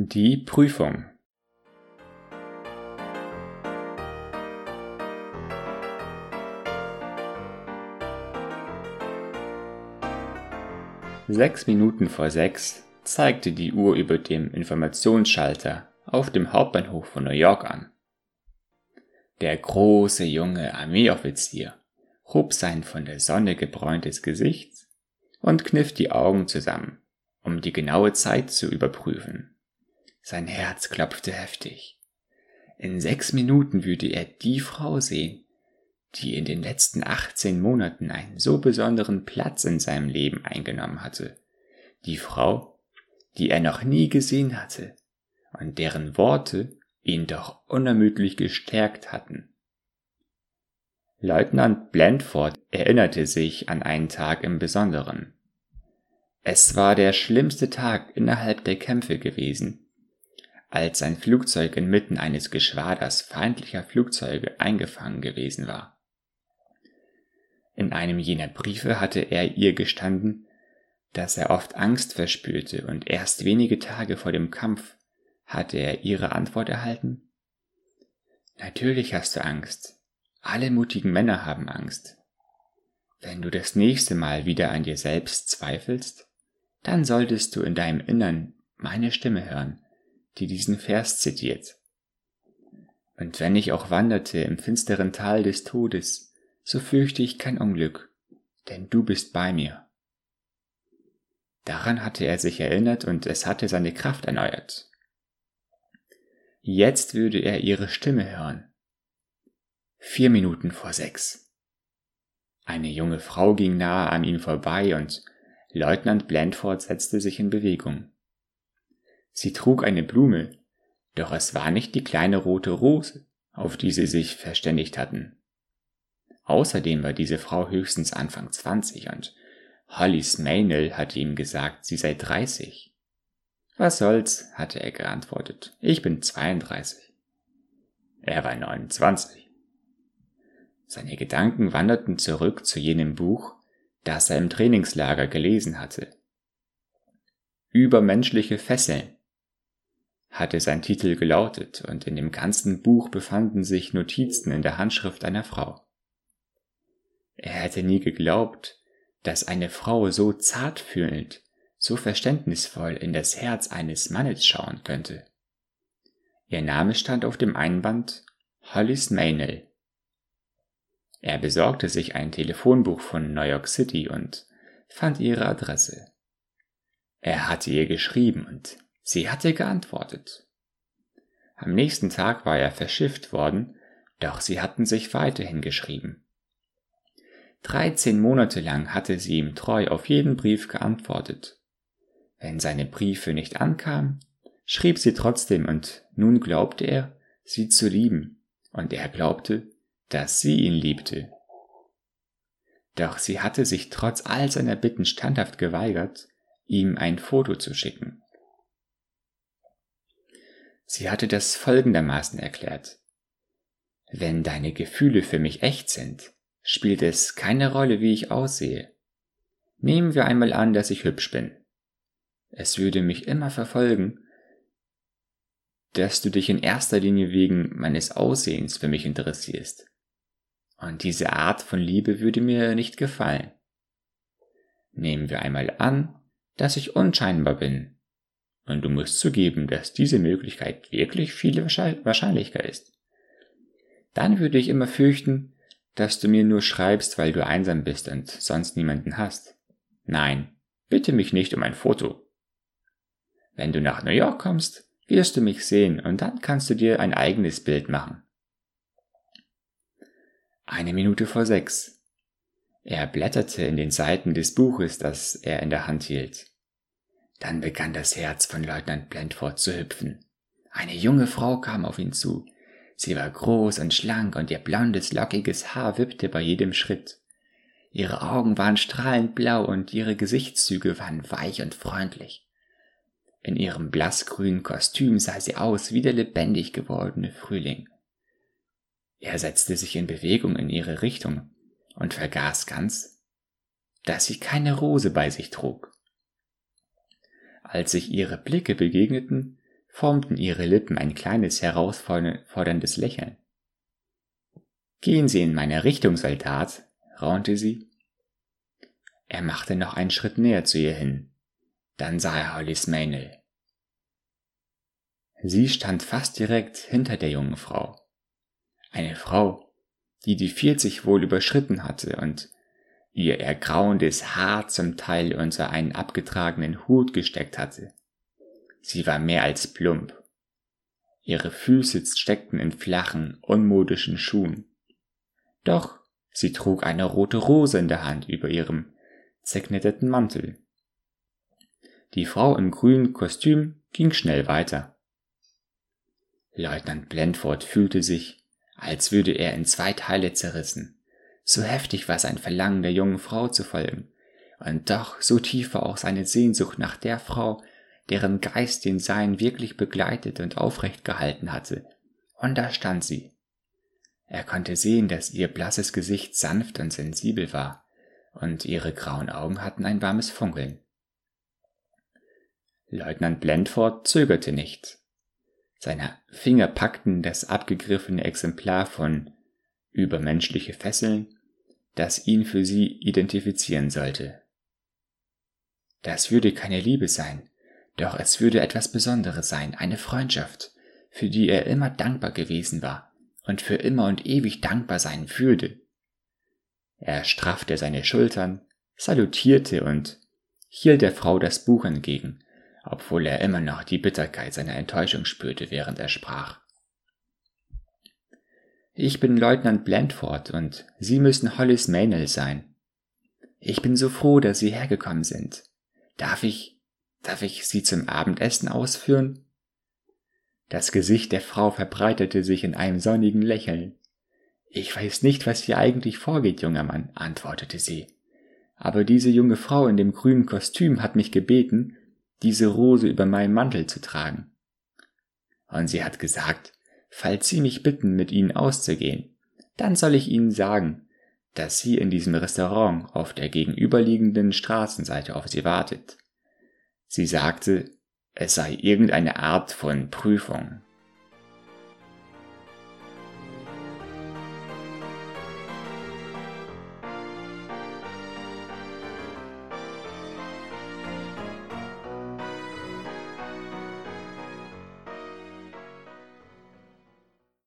Die Prüfung Sechs Minuten vor sechs zeigte die Uhr über dem Informationsschalter auf dem Hauptbahnhof von New York an. Der große junge Armeeoffizier hob sein von der Sonne gebräuntes Gesicht und kniff die Augen zusammen, um die genaue Zeit zu überprüfen. Sein Herz klopfte heftig. In sechs Minuten würde er die Frau sehen, die in den letzten 18 Monaten einen so besonderen Platz in seinem Leben eingenommen hatte. Die Frau, die er noch nie gesehen hatte und deren Worte ihn doch unermüdlich gestärkt hatten. Leutnant Blandford erinnerte sich an einen Tag im Besonderen. Es war der schlimmste Tag innerhalb der Kämpfe gewesen, als sein Flugzeug inmitten eines Geschwaders feindlicher Flugzeuge eingefangen gewesen war. In einem jener Briefe hatte er ihr gestanden, dass er oft Angst verspürte und erst wenige Tage vor dem Kampf hatte er ihre Antwort erhalten. Natürlich hast du Angst. Alle mutigen Männer haben Angst. Wenn du das nächste Mal wieder an dir selbst zweifelst, dann solltest du in deinem Innern meine Stimme hören die diesen Vers zitiert. Und wenn ich auch wanderte im finsteren Tal des Todes, so fürchte ich kein Unglück, denn du bist bei mir. Daran hatte er sich erinnert und es hatte seine Kraft erneuert. Jetzt würde er ihre Stimme hören. Vier Minuten vor sechs. Eine junge Frau ging nahe an ihm vorbei und Leutnant Blandford setzte sich in Bewegung. Sie trug eine Blume, doch es war nicht die kleine rote Rose, auf die sie sich verständigt hatten. Außerdem war diese Frau höchstens Anfang 20 und Holly Smainell hatte ihm gesagt, sie sei 30. Was soll's, hatte er geantwortet. Ich bin 32. Er war 29. Seine Gedanken wanderten zurück zu jenem Buch, das er im Trainingslager gelesen hatte. Übermenschliche Fesseln hatte sein Titel gelautet, und in dem ganzen Buch befanden sich Notizen in der Handschrift einer Frau. Er hätte nie geglaubt, dass eine Frau so zartfühlend, so verständnisvoll in das Herz eines Mannes schauen könnte. Ihr Name stand auf dem Einband Hollis Maynell. Er besorgte sich ein Telefonbuch von New York City und fand ihre Adresse. Er hatte ihr geschrieben und Sie hatte geantwortet. Am nächsten Tag war er verschifft worden, doch sie hatten sich weiterhin geschrieben. Dreizehn Monate lang hatte sie ihm treu auf jeden Brief geantwortet. Wenn seine Briefe nicht ankamen, schrieb sie trotzdem und nun glaubte er, sie zu lieben, und er glaubte, dass sie ihn liebte. Doch sie hatte sich trotz all seiner Bitten standhaft geweigert, ihm ein Foto zu schicken. Sie hatte das folgendermaßen erklärt. Wenn deine Gefühle für mich echt sind, spielt es keine Rolle, wie ich aussehe. Nehmen wir einmal an, dass ich hübsch bin. Es würde mich immer verfolgen, dass du dich in erster Linie wegen meines Aussehens für mich interessierst. Und diese Art von Liebe würde mir nicht gefallen. Nehmen wir einmal an, dass ich unscheinbar bin und du musst zugeben, dass diese Möglichkeit wirklich viel wahrscheinlicher ist. Dann würde ich immer fürchten, dass du mir nur schreibst, weil du einsam bist und sonst niemanden hast. Nein, bitte mich nicht um ein Foto. Wenn du nach New York kommst, wirst du mich sehen und dann kannst du dir ein eigenes Bild machen. Eine Minute vor sechs. Er blätterte in den Seiten des Buches, das er in der Hand hielt. Dann begann das Herz von Leutnant Blendford zu hüpfen. Eine junge Frau kam auf ihn zu. Sie war groß und schlank und ihr blondes, lockiges Haar wippte bei jedem Schritt. Ihre Augen waren strahlend blau und ihre Gesichtszüge waren weich und freundlich. In ihrem blassgrünen Kostüm sah sie aus wie der lebendig gewordene Frühling. Er setzte sich in Bewegung in ihre Richtung und vergaß ganz, dass sie keine Rose bei sich trug. Als sich ihre Blicke begegneten, formten ihre Lippen ein kleines herausforderndes Lächeln. Gehen Sie in meine Richtung, Soldat, raunte sie. Er machte noch einen Schritt näher zu ihr hin. Dann sah er Hollys Maynell. Sie stand fast direkt hinter der jungen Frau. Eine Frau, die die 40 wohl überschritten hatte und ihr ergrauendes Haar zum Teil unter einen abgetragenen Hut gesteckt hatte. Sie war mehr als plump. Ihre Füße steckten in flachen, unmodischen Schuhen. Doch sie trug eine rote Rose in der Hand über ihrem zerknitterten Mantel. Die Frau im grünen Kostüm ging schnell weiter. Leutnant Blendford fühlte sich, als würde er in zwei Teile zerrissen. So heftig war sein Verlangen, der jungen Frau zu folgen, und doch so tief war auch seine Sehnsucht nach der Frau, deren Geist den Sein wirklich begleitet und aufrecht gehalten hatte. Und da stand sie. Er konnte sehen, dass ihr blasses Gesicht sanft und sensibel war, und ihre grauen Augen hatten ein warmes Funkeln. Leutnant Blendford zögerte nicht. Seine Finger packten das abgegriffene Exemplar von Übermenschliche Fesseln das ihn für sie identifizieren sollte. Das würde keine Liebe sein, doch es würde etwas Besonderes sein, eine Freundschaft, für die er immer dankbar gewesen war und für immer und ewig dankbar sein würde. Er straffte seine Schultern, salutierte und hielt der Frau das Buch entgegen, obwohl er immer noch die Bitterkeit seiner Enttäuschung spürte, während er sprach. Ich bin Leutnant Blandford und Sie müssen Hollis Maynell sein. Ich bin so froh, dass Sie hergekommen sind. Darf ich, darf ich Sie zum Abendessen ausführen? Das Gesicht der Frau verbreitete sich in einem sonnigen Lächeln. Ich weiß nicht, was hier eigentlich vorgeht, junger Mann, antwortete sie. Aber diese junge Frau in dem grünen Kostüm hat mich gebeten, diese Rose über meinen Mantel zu tragen. Und sie hat gesagt, falls Sie mich bitten, mit Ihnen auszugehen, dann soll ich Ihnen sagen, dass sie in diesem Restaurant auf der gegenüberliegenden Straßenseite auf Sie wartet. Sie sagte, es sei irgendeine Art von Prüfung.